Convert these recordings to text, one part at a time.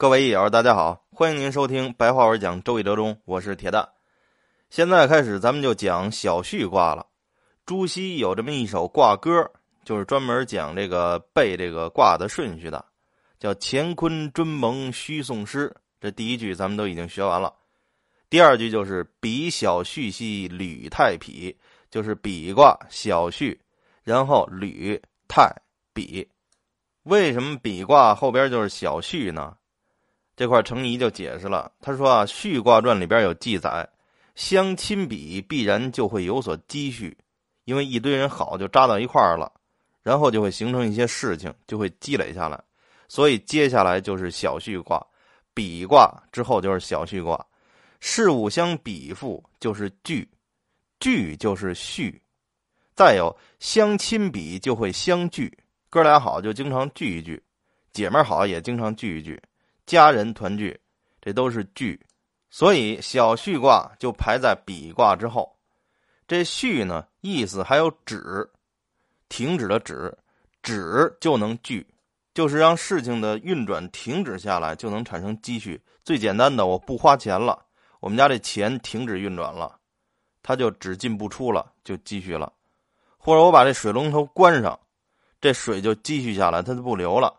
各位益友，大家好，欢迎您收听白话文讲《周易》折中，我是铁蛋。现在开始，咱们就讲小序卦了。朱熹有这么一首卦歌，就是专门讲这个背这个卦的顺序的，叫“乾坤尊蒙须诵诗”。这第一句咱们都已经学完了，第二句就是“比小序兮履太否”，就是比卦小序，然后履太比。为什么比卦后边就是小序呢？这块程颐就解释了，他说啊，《续卦传》里边有记载，相亲比必然就会有所积蓄，因为一堆人好就扎到一块儿了，然后就会形成一些事情，就会积累下来，所以接下来就是小序卦，比卦之后就是小序卦，事物相比附就是聚，聚就是序，再有相亲比就会相聚。哥俩好就经常聚一聚，姐妹好也经常聚一聚，家人团聚，这都是聚，所以小序卦就排在比卦之后。这序呢，意思还有止，停止的止，止就能聚，就是让事情的运转停止下来，就能产生积蓄。最简单的，我不花钱了，我们家这钱停止运转了，它就只进不出了，就积蓄了。或者我把这水龙头关上。这水就积蓄下来，它就不流了。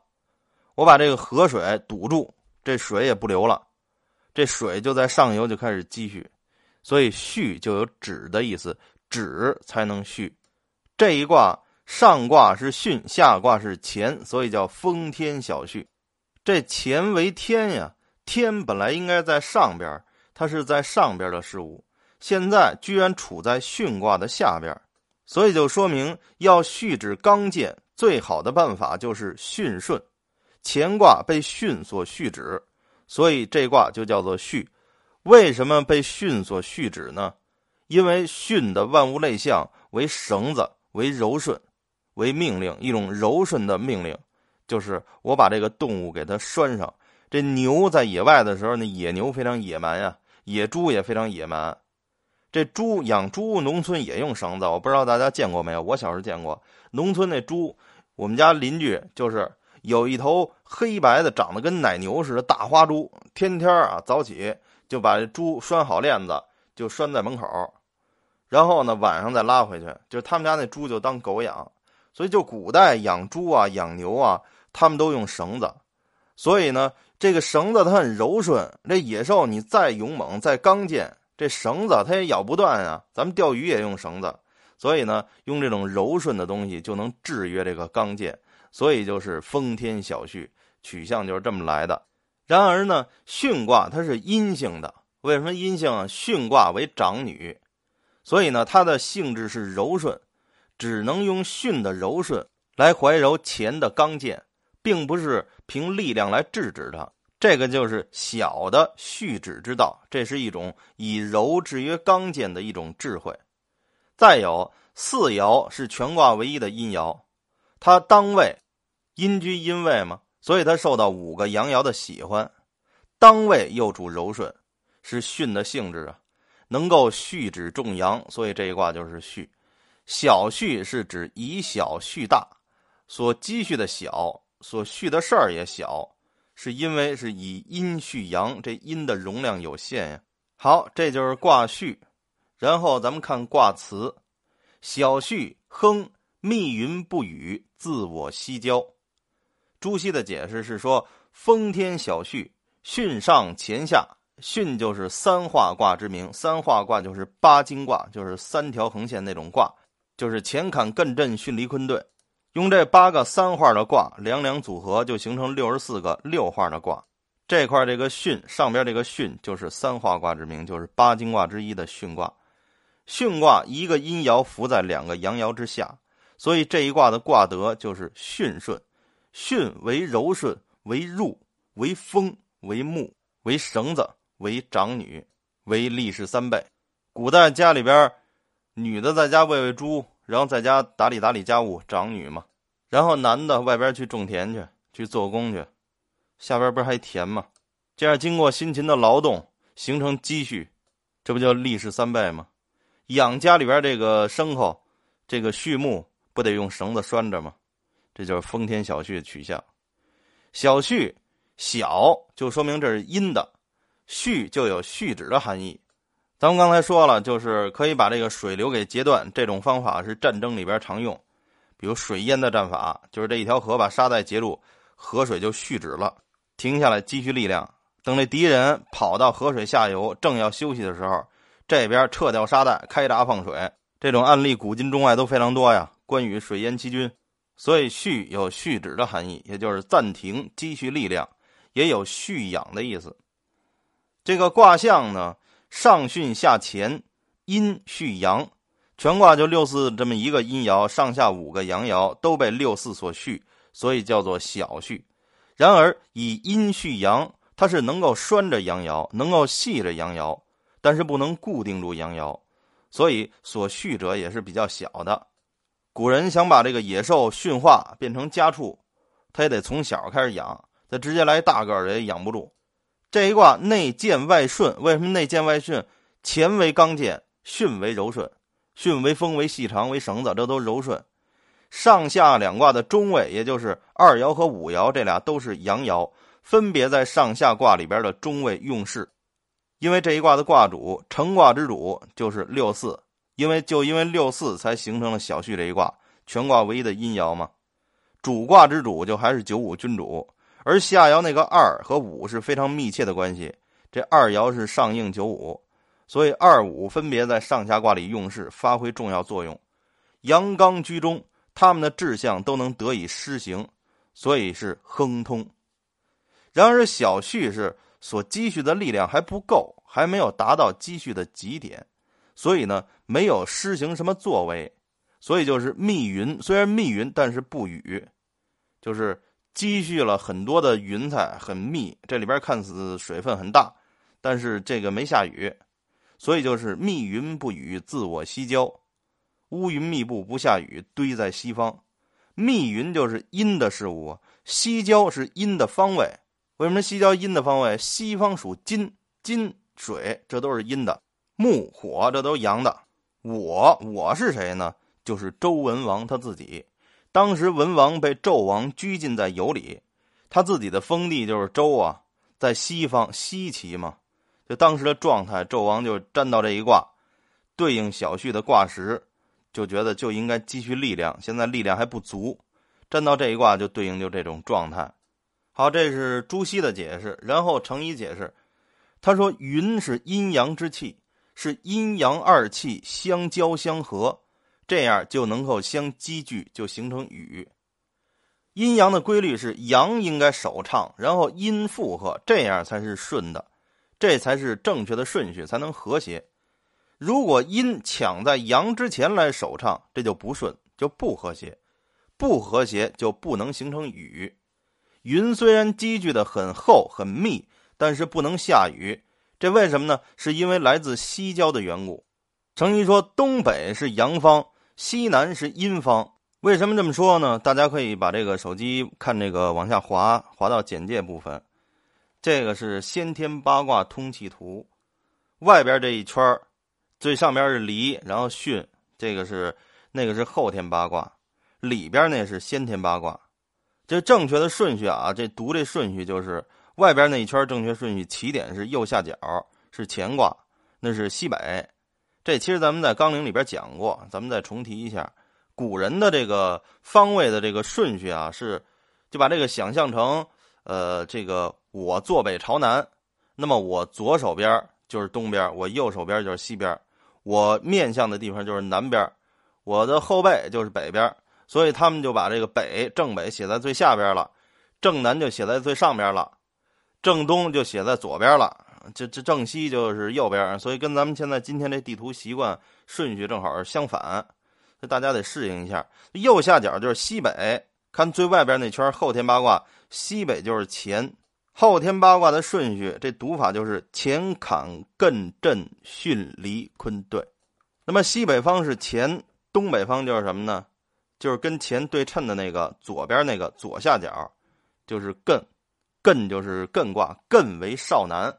我把这个河水堵住，这水也不流了。这水就在上游就开始积蓄，所以蓄就有止的意思，止才能蓄。这一卦上卦是巽，下卦是乾，所以叫风天小畜。这乾为天呀，天本来应该在上边，它是在上边的事物，现在居然处在巽卦的下边，所以就说明要蓄止刚健。最好的办法就是巽顺，乾卦被巽所蓄止，所以这卦就叫做巽。为什么被巽所蓄止呢？因为巽的万物类象为绳子，为柔顺，为命令，一种柔顺的命令，就是我把这个动物给它拴上。这牛在野外的时候，那野牛非常野蛮呀，野猪也非常野蛮。这猪养猪，农村也用绳子，我不知道大家见过没有？我小时候见过，农村那猪。我们家邻居就是有一头黑白的，长得跟奶牛似的大花猪，天天啊早起就把这猪拴好链子，就拴在门口，然后呢晚上再拉回去。就他们家那猪就当狗养，所以就古代养猪啊、养牛啊，他们都用绳子。所以呢，这个绳子它很柔顺，这野兽你再勇猛、再刚健，这绳子它也咬不断啊。咱们钓鱼也用绳子。所以呢，用这种柔顺的东西就能制约这个刚健，所以就是风天小畜，取向就是这么来的。然而呢，巽卦它是阴性的，为什么阴性啊？巽卦为长女，所以呢，它的性质是柔顺，只能用巽的柔顺来怀柔乾的刚健，并不是凭力量来制止它。这个就是小的蓄止之道，这是一种以柔制约刚健的一种智慧。再有四爻是全卦唯一的阴爻，它当位，阴居阴位嘛，所以它受到五个阳爻的喜欢。当位又主柔顺，是巽的性质啊，能够蓄止重阳，所以这一卦就是蓄。小蓄是指以小蓄大，所积蓄的小，所蓄的事儿也小，是因为是以阴蓄阳，这阴的容量有限呀。好，这就是卦序。然后咱们看卦辞，小序亨，密云不雨，自我西郊。朱熹的解释是说，风天小序，巽上乾下，巽就是三化卦之名，三化卦就是八经卦，就是三条横线那种卦，就是乾坎艮震巽离坤兑，用这八个三化的卦两两组合，就形成六十四个六化的卦。这块这个巽上边这个巽就是三化卦之名，就是八经卦之一的巽卦。巽卦一个阴爻伏在两个阳爻之下，所以这一卦的卦德就是巽顺。巽为柔顺，为入，为风，为木，为绳子，为长女，为立世三倍。古代家里边，女的在家喂喂猪，然后在家打理打理家务，长女嘛。然后男的外边去种田去，去做工去，下边不是还田吗？这样经过辛勤的劳动，形成积蓄，这不叫立世三倍吗？养家里边这个牲口，这个畜牧不得用绳子拴着吗？这就是丰天小旭的取向。小旭小就说明这是阴的，旭就有蓄止的含义。咱们刚才说了，就是可以把这个水流给截断。这种方法是战争里边常用，比如水淹的战法，就是这一条河把沙袋截住，河水就蓄止了，停下来积蓄力量。等这敌人跑到河水下游，正要休息的时候，这边撤掉沙袋，开闸放水。这种案例古今中外都非常多呀。关羽水淹七军，所以蓄有蓄止的含义，也就是暂停积蓄力量，也有蓄养的意思。这个卦象呢？上巽下乾，阴蓄阳，全卦就六四这么一个阴爻，上下五个阳爻都被六四所蓄，所以叫做小蓄。然而以阴蓄阳，它是能够拴着阳爻，能够系着阳爻，但是不能固定住阳爻，所以所蓄者也是比较小的。古人想把这个野兽驯化变成家畜，他也得从小开始养，他直接来大个儿也养不住。这一卦内健外顺，为什么内健外顺？乾为刚健，巽为柔顺，巽为风为细长为绳子，这都柔顺。上下两卦的中位，也就是二爻和五爻，这俩都是阳爻，分别在上下卦里边的中位用事。因为这一卦的卦主成卦之主就是六四，因为就因为六四才形成了小序这一卦，全卦唯一的阴爻嘛。主卦之主就还是九五君主。而下爻那个二和五是非常密切的关系，这二爻是上应九五，所以二五分别在上下卦里用事，发挥重要作用。阳刚居中，他们的志向都能得以施行，所以是亨通。然而小畜是所积蓄的力量还不够，还没有达到积蓄的极点，所以呢没有施行什么作为，所以就是密云。虽然密云，但是不雨，就是。积蓄了很多的云彩，很密，这里边看似水分很大，但是这个没下雨，所以就是密云不雨，自我西郊，乌云密布不下雨，堆在西方。密云就是阴的事物，西郊是阴的方位。为什么西郊阴的方位？西方属金，金水，这都是阴的。木火，这都阳的。我我是谁呢？就是周文王他自己。当时文王被纣王拘禁在羑里，他自己的封地就是周啊，在西方西岐嘛。就当时的状态，纣王就占到这一卦，对应小旭的卦时，就觉得就应该积蓄力量，现在力量还不足，占到这一卦就对应就这种状态。好，这是朱熹的解释，然后程颐解释，他说云是阴阳之气，是阴阳二气相交相合。这样就能够相积聚，就形成雨。阴阳的规律是阳应该首唱，然后阴附和，这样才是顺的，这才是正确的顺序，才能和谐。如果阴抢在阳之前来首唱，这就不顺，就不和谐，不和谐就不能形成雨。云虽然积聚的很厚很密，但是不能下雨，这为什么呢？是因为来自西郊的缘故。程颐说，东北是阳方。西南是阴方，为什么这么说呢？大家可以把这个手机看这个往下滑，滑到简介部分。这个是先天八卦通气图，外边这一圈最上边是离，然后巽，这个是那个是后天八卦，里边那是先天八卦。这正确的顺序啊，这读这顺序就是外边那一圈正确顺序，起点是右下角是乾卦，那是西北。这其实咱们在纲领里边讲过，咱们再重提一下，古人的这个方位的这个顺序啊，是就把这个想象成，呃，这个我坐北朝南，那么我左手边就是东边，我右手边就是西边，我面向的地方就是南边，我的后背就是北边，所以他们就把这个北正北写在最下边了，正南就写在最上边了，正东就写在左边了。这这正西就是右边，所以跟咱们现在今天这地图习惯顺序正好是相反，所以大家得适应一下。右下角就是西北，看最外边那圈后天八卦，西北就是乾。后天八卦的顺序，这读法就是乾坎艮震巽离坤兑。那么西北方是乾，东北方就是什么呢？就是跟乾对称的那个左边那个左下角，就是艮，艮就是艮卦，艮为少南。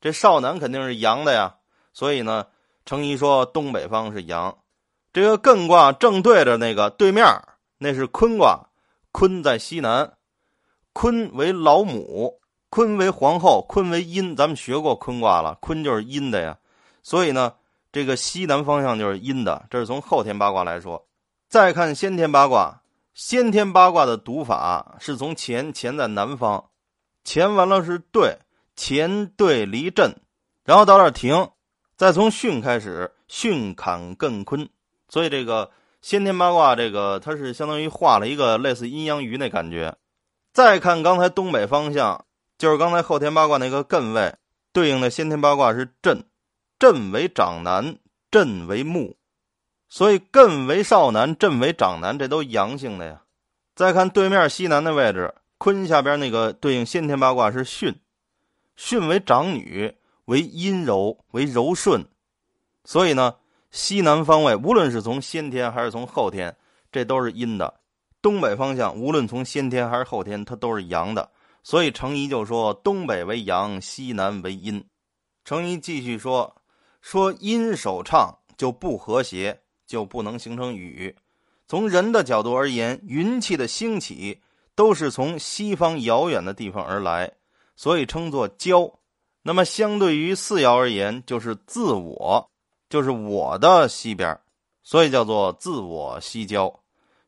这少南肯定是阳的呀，所以呢，程颐说东北方是阳。这个艮卦正对着那个对面那是坤卦，坤在西南，坤为老母，坤为皇后，坤为阴，咱们学过坤卦了，坤就是阴的呀。所以呢，这个西南方向就是阴的，这是从后天八卦来说。再看先天八卦，先天八卦的读法是从乾，乾在南方，乾完了是兑，乾兑离震，然后到这儿停，再从巽开始，巽坎艮坤。所以这个先天八卦，这个它是相当于画了一个类似阴阳鱼那感觉。再看刚才东北方向，就是刚才后天八卦那个艮位，对应的先天八卦是震。震为长男，震为木，所以艮为少男，震为长男，这都阳性的呀。再看对面西南的位置，坤下边那个对应先天八卦是巽，巽为长女，为阴柔，为柔顺，所以呢，西南方位无论是从先天还是从后天，这都是阴的。东北方向无论从先天还是后天，它都是阳的。所以程颐就说：“东北为阳，西南为阴。”程颐继续说。说阴手畅就不和谐，就不能形成雨。从人的角度而言，云气的兴起都是从西方遥远的地方而来，所以称作交。那么相对于四爻而言，就是自我，就是我的西边，所以叫做自我西交。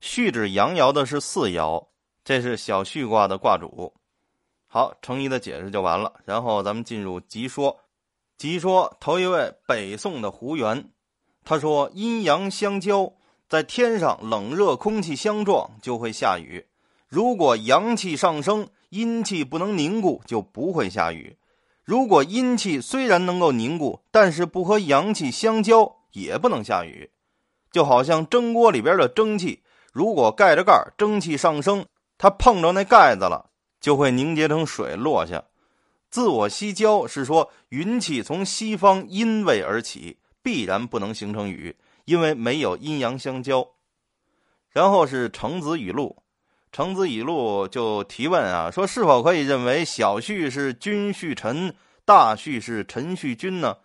序指阳爻的是四爻，这是小序卦的卦主。好，程颐的解释就完了，然后咱们进入集说。即说头一位北宋的胡元，他说阴阳相交，在天上冷热空气相撞就会下雨。如果阳气上升，阴气不能凝固，就不会下雨。如果阴气虽然能够凝固，但是不和阳气相交，也不能下雨。就好像蒸锅里边的蒸汽，如果盖着盖，蒸汽上升，它碰着那盖子了，就会凝结成水落下。自我西交是说云气从西方阴位而起，必然不能形成雨，因为没有阴阳相交。然后是程子语录，程子以录就提问啊，说是否可以认为小序是君序臣，大序是臣序君呢？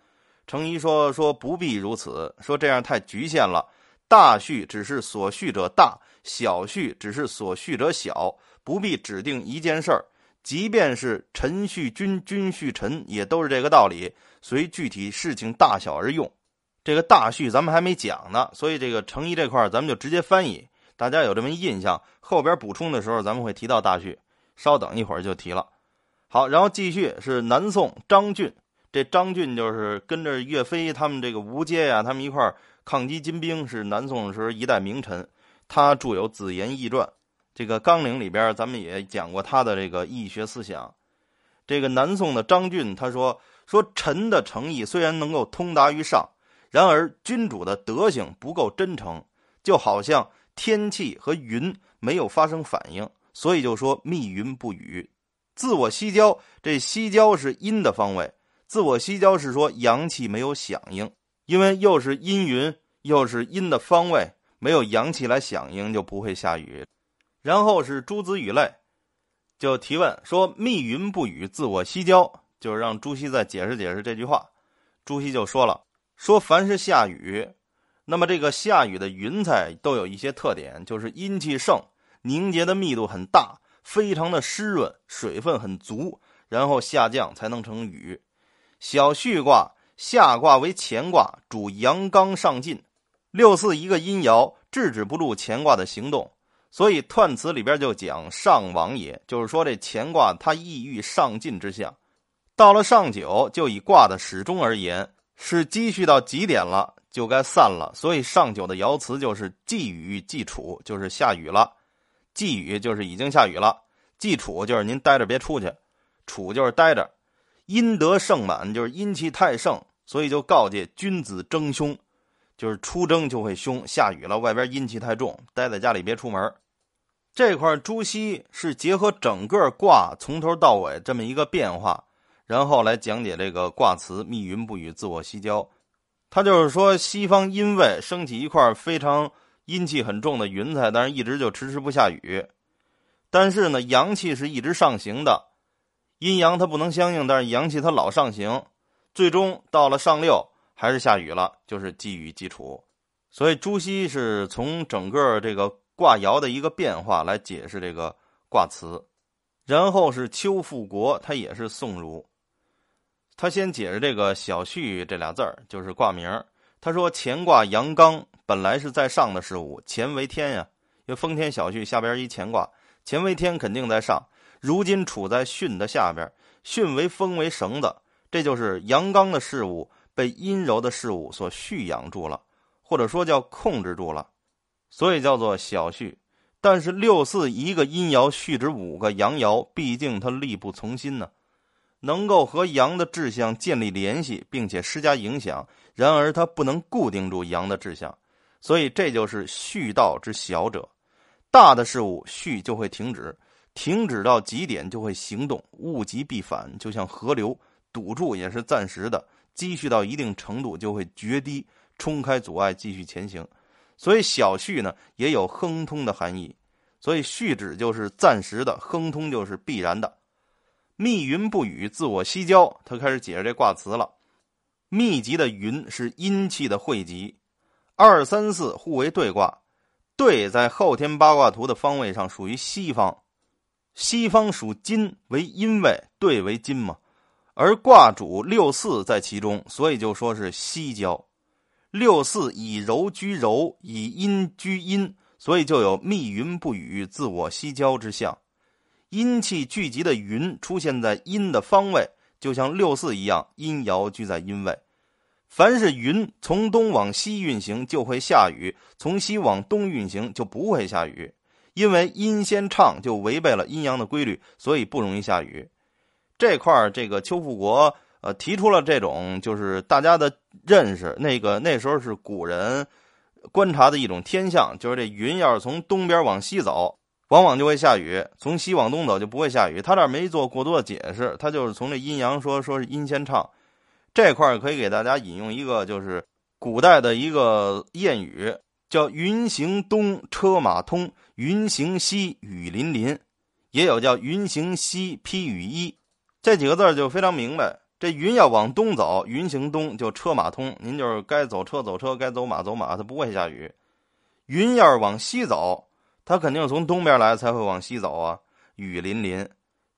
程颐说说不必如此，说这样太局限了。大序只是所序者大，小序只是所序者小，不必指定一件事儿。即便是陈序君、君序臣，也都是这个道理，随具体事情大小而用。这个大序咱们还没讲呢，所以这个程颐这块咱们就直接翻译，大家有这么印象。后边补充的时候咱们会提到大序，稍等一会儿就提了。好，然后继续是南宋张俊，这张俊就是跟着岳飞他们这个吴阶呀，他们一块抗击金兵，是南宋时候一代名臣，他著有《子言义传》。这个纲领里边，咱们也讲过他的这个义学思想。这个南宋的张俊他说：“说臣的诚意虽然能够通达于上，然而君主的德行不够真诚，就好像天气和云没有发生反应，所以就说密云不雨。自我西郊，这西郊是阴的方位，自我西郊是说阳气没有响应，因为又是阴云，又是阴的方位，没有阳气来响应，就不会下雨。”然后是诸子语类，就提问说：“密云不雨，自我西郊。”就是让朱熹再解释解释这句话。朱熹就说了：“说凡是下雨，那么这个下雨的云彩都有一些特点，就是阴气盛，凝结的密度很大，非常的湿润，水分很足，然后下降才能成雨。小序卦下卦为乾卦，主阳刚上进，六四一个阴爻，制止不住乾卦的行动。”所以彖辞里边就讲上往也，就是说这乾卦它意欲上进之象。到了上九，就以卦的始终而言，是积蓄到极点了，就该散了。所以上九的爻辞就是既雨既处，就是下雨了。既雨就是已经下雨了，既处就是您待着别出去，处就是待着。阴德盛满就是阴气太盛，所以就告诫君子争凶，就是出征就会凶。下雨了，外边阴气太重，待在家里别出门。这块朱熹是结合整个卦从头到尾这么一个变化，然后来讲解这个卦辞“密云不雨，自我西郊”。他就是说，西方阴位升起一块非常阴气很重的云彩，但是一直就迟迟不下雨。但是呢，阳气是一直上行的，阴阳它不能相应，但是阳气它老上行，最终到了上六还是下雨了，就是积雨基础。所以朱熹是从整个这个。卦爻的一个变化来解释这个卦辞，然后是邱富国，他也是宋儒。他先解释这个小旭这俩字儿，就是卦名。他说乾卦阳刚，本来是在上的事物，乾为天呀，因为风天小旭下边一乾卦，乾为天肯定在上。如今处在巽的下边，巽为风为绳子，这就是阳刚的事物被阴柔的事物所蓄养住了，或者说叫控制住了，所以叫做小旭。但是六四一个阴爻续指五个阳爻，毕竟它力不从心呢，能够和阳的志向建立联系，并且施加影响。然而它不能固定住阳的志向，所以这就是续道之小者。大的事物续就会停止，停止到极点就会行动，物极必反，就像河流堵住也是暂时的，积蓄到一定程度就会决堤，冲开阻碍继续前行。所以小蓄呢也有亨通的含义，所以蓄止就是暂时的，亨通就是必然的。密云不雨，自我西郊。他开始解释这卦辞了。密集的云是阴气的汇集，二三四互为对卦，对在后天八卦图的方位上属于西方，西方属金为阴位，对为金嘛，而卦主六四在其中，所以就说是西郊。六四以柔居柔，以阴居阴，所以就有密云不雨，自我西郊之象。阴气聚集的云出现在阴的方位，就像六四一样，阴爻居在阴位。凡是云从东往西运行，就会下雨；从西往东运行，就不会下雨。因为阴先畅，就违背了阴阳的规律，所以不容易下雨。这块，这个邱富国。呃，提出了这种就是大家的认识，那个那时候是古人观察的一种天象，就是这云要是从东边往西走，往往就会下雨；从西往东走就不会下雨。他这没做过多的解释，他就是从这阴阳说说是阴先唱。这块可以给大家引用一个，就是古代的一个谚语，叫“云行东，车马通；云行西，雨淋淋”，也有叫“云行西，披雨衣”。这几个字就非常明白。这云要往东走，云行东就车马通。您就是该走车走车，该走马走马，它不会下雨。云要是往西走，它肯定从东边来才会往西走啊。雨淋淋，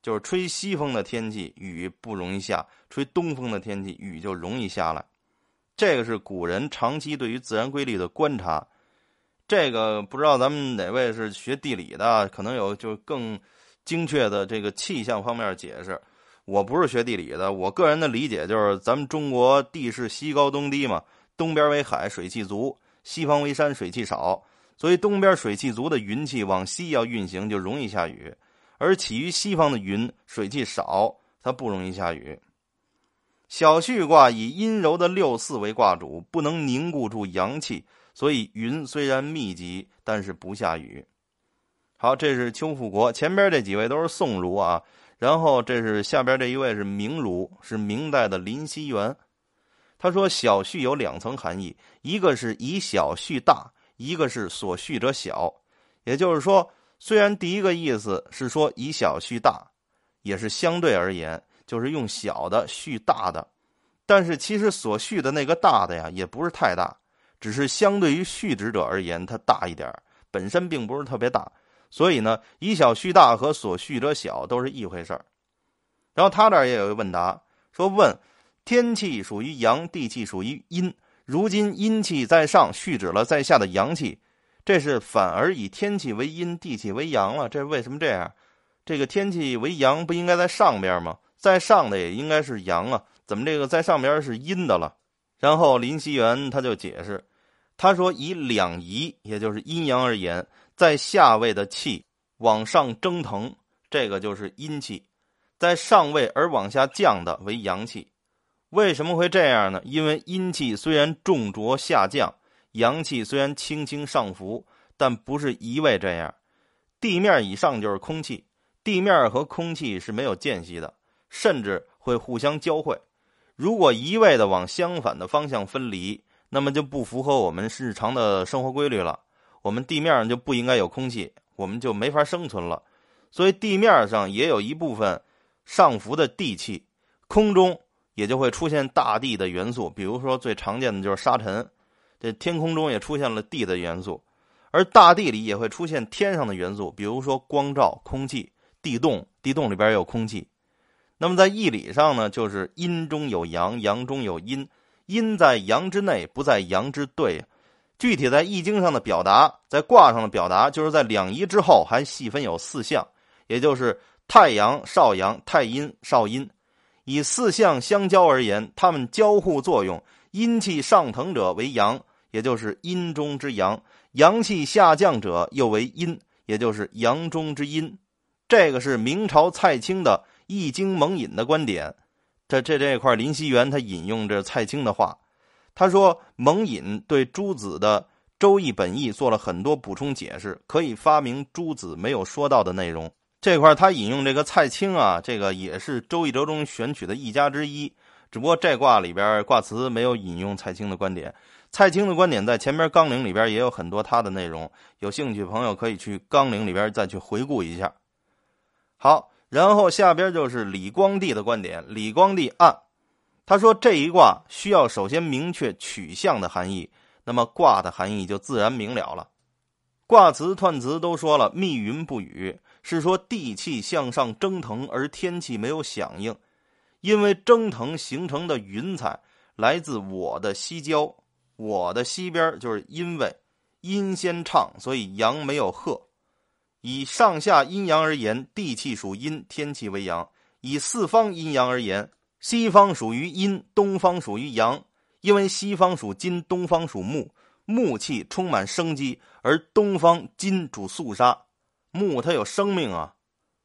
就是吹西风的天气，雨不容易下；吹东风的天气，雨就容易下来。这个是古人长期对于自然规律的观察。这个不知道咱们哪位是学地理的，可能有就更精确的这个气象方面解释。我不是学地理的，我个人的理解就是，咱们中国地势西高东低嘛，东边为海，水气足；西方为山，水气少。所以东边水气足的云气往西要运行，就容易下雨；而起于西方的云，水气少，它不容易下雨。小旭卦以阴柔的六四为卦主，不能凝固住阳气，所以云虽然密集，但是不下雨。好，这是邱富国，前边这几位都是宋儒啊。然后这是下边这一位是明儒，是明代的林熙元。他说：“小序有两层含义，一个是以小序大，一个是所蓄者小。也就是说，虽然第一个意思是说以小蓄大，也是相对而言，就是用小的蓄大的，但是其实所蓄的那个大的呀，也不是太大，只是相对于蓄之者而言，它大一点本身并不是特别大。”所以呢，以小续大和所续者小都是一回事儿。然后他这儿也有一个问答，说问天气属于阳，地气属于阴。如今阴气在上，续止了在下的阳气，这是反而以天气为阴，地气为阳了。这为什么这样？这个天气为阳，不应该在上边吗？在上的也应该是阳啊，怎么这个在上边是阴的了？然后林熙元他就解释，他说以两仪，也就是阴阳而言。在下位的气往上蒸腾，这个就是阴气；在上位而往下降的为阳气。为什么会这样呢？因为阴气虽然重浊下降，阳气虽然轻轻上浮，但不是一味这样。地面以上就是空气，地面和空气是没有间隙的，甚至会互相交汇。如果一味的往相反的方向分离，那么就不符合我们日常的生活规律了。我们地面上就不应该有空气，我们就没法生存了。所以地面上也有一部分上浮的地气，空中也就会出现大地的元素，比如说最常见的就是沙尘。这天空中也出现了地的元素，而大地里也会出现天上的元素，比如说光照、空气、地动，地动里边有空气。那么在义理上呢，就是阴中有阳，阳中有阴，阴在阳之内，不在阳之对。具体在易经上的表达，在卦上的表达，就是在两仪之后还细分有四象，也就是太阳、少阳、太阴、少阴，以四象相交而言，它们交互作用，阴气上腾者为阳，也就是阴中之阳；阳气下降者又为阴，也就是阳中之阴。这个是明朝蔡清的《易经蒙引》的观点。这这这块林熙元他引用这蔡清的话。他说：“蒙引对诸子的《周易》本意做了很多补充解释，可以发明诸子没有说到的内容。这块他引用这个蔡清啊，这个也是《周易》折中选取的一家之一。只不过这卦里边卦辞没有引用蔡清的观点。蔡清的观点在前边纲领里边也有很多他的内容，有兴趣朋友可以去纲领里边再去回顾一下。好，然后下边就是李光地的观点。李光地按。”他说：“这一卦需要首先明确取象的含义，那么卦的含义就自然明了了。卦辞、彖辞都说了，密云不雨，是说地气向上蒸腾，而天气没有响应。因为蒸腾形成的云彩来自我的西郊，我的西边就是因为，阴先畅，所以阳没有贺。以上下阴阳而言，地气属阴，天气为阳；以四方阴阳而言。”西方属于阴，东方属于阳，因为西方属金，东方属木，木气充满生机，而东方金主肃杀，木它有生命啊，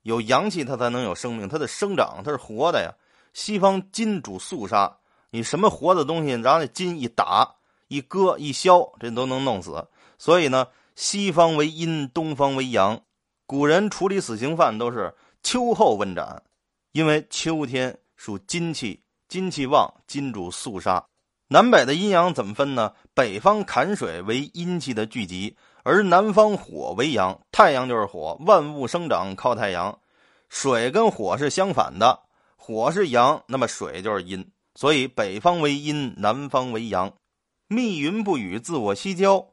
有阳气它才能有生命，它的生长它是活的呀。西方金主肃杀，你什么活的东西，然后那金一打一割一削，这都能弄死。所以呢，西方为阴，东方为阳。古人处理死刑犯都是秋后问斩，因为秋天。属金气，金气旺，金主肃杀。南北的阴阳怎么分呢？北方坎水为阴气的聚集，而南方火为阳。太阳就是火，万物生长靠太阳。水跟火是相反的，火是阳，那么水就是阴。所以北方为阴，南方为阳。密云不雨，自我西郊。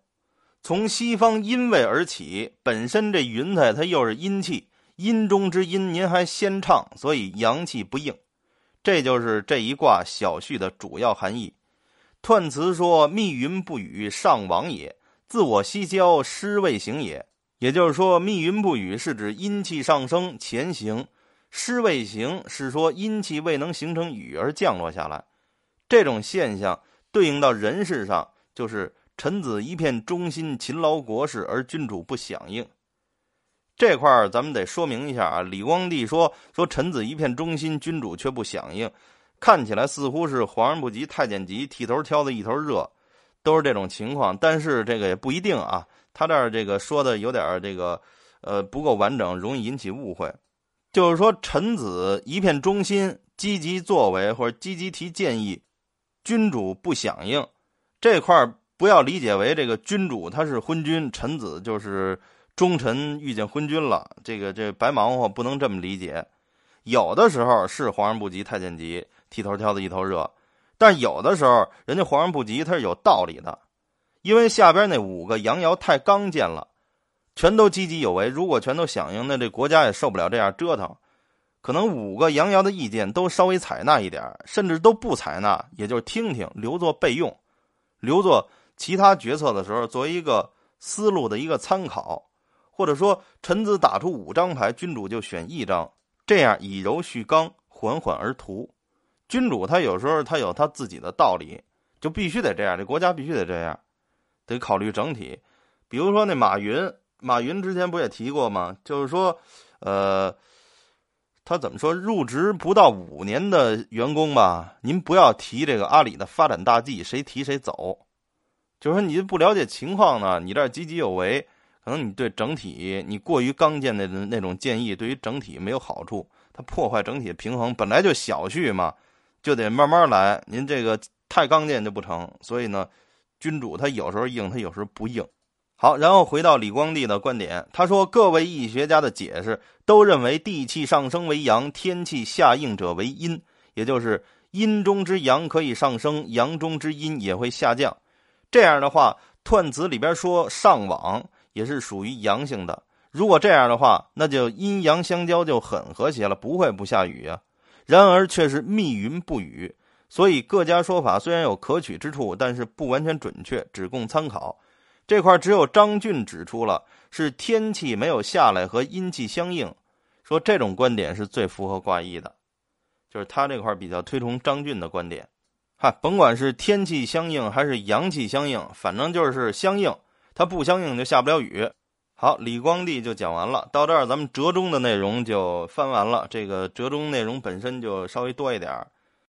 从西方阴位而起，本身这云彩它又是阴气，阴中之阴，您还先唱，所以阳气不应。这就是这一卦小序的主要含义。彖辞说：“密云不雨，上往也；自我西郊，失未行也。”也就是说，密云不雨是指阴气上升前行，失未行是说阴气未能形成雨而降落下来。这种现象对应到人事上，就是臣子一片忠心，勤劳国事，而君主不响应。这块儿咱们得说明一下啊，李光地说说臣子一片忠心，君主却不响应，看起来似乎是皇上不急太监急，剃头挑子一头热，都是这种情况。但是这个也不一定啊，他这儿这个说的有点这个呃不够完整，容易引起误会。就是说臣子一片忠心，积极作为或者积极提建议，君主不响应，这块不要理解为这个君主他是昏君，臣子就是。忠臣遇见昏君了，这个这白忙活不能这么理解。有的时候是皇上不急太监急，剃头挑子一头热，但有的时候人家皇上不急，他是有道理的。因为下边那五个阳爻太刚健了，全都积极有为。如果全都响应，那这国家也受不了这样折腾。可能五个阳爻的意见都稍微采纳一点，甚至都不采纳，也就是听听，留作备用，留作其他决策的时候作为一个思路的一个参考。或者说，臣子打出五张牌，君主就选一张，这样以柔续刚，缓缓而图。君主他有时候他有他自己的道理，就必须得这样，这国家必须得这样，得考虑整体。比如说那马云，马云之前不也提过吗？就是说，呃，他怎么说？入职不到五年的员工吧，您不要提这个阿里的发展大计，谁提谁走。就是说，你不了解情况呢，你这积极有为。可能你对整体你过于刚健的那种建议，对于整体没有好处，它破坏整体的平衡。本来就小序嘛，就得慢慢来。您这个太刚健就不成。所以呢，君主他有时候硬，他有时候不硬。好，然后回到李光地的观点，他说各位易学家的解释都认为地气上升为阳，天气下应者为阴，也就是阴中之阳可以上升，阳中之阴也会下降。这样的话，彖辞里边说上往。也是属于阳性的，如果这样的话，那就阴阳相交就很和谐了，不会不下雨啊。然而却是密云不雨，所以各家说法虽然有可取之处，但是不完全准确，只供参考。这块只有张俊指出了是天气没有下来和阴气相应，说这种观点是最符合卦意的，就是他这块比较推崇张俊的观点。哈，甭管是天气相应还是阳气相应，反正就是相应，它不相应就下不了雨。好，李光地就讲完了，到这儿咱们折中的内容就翻完了。这个折中内容本身就稍微多一点儿。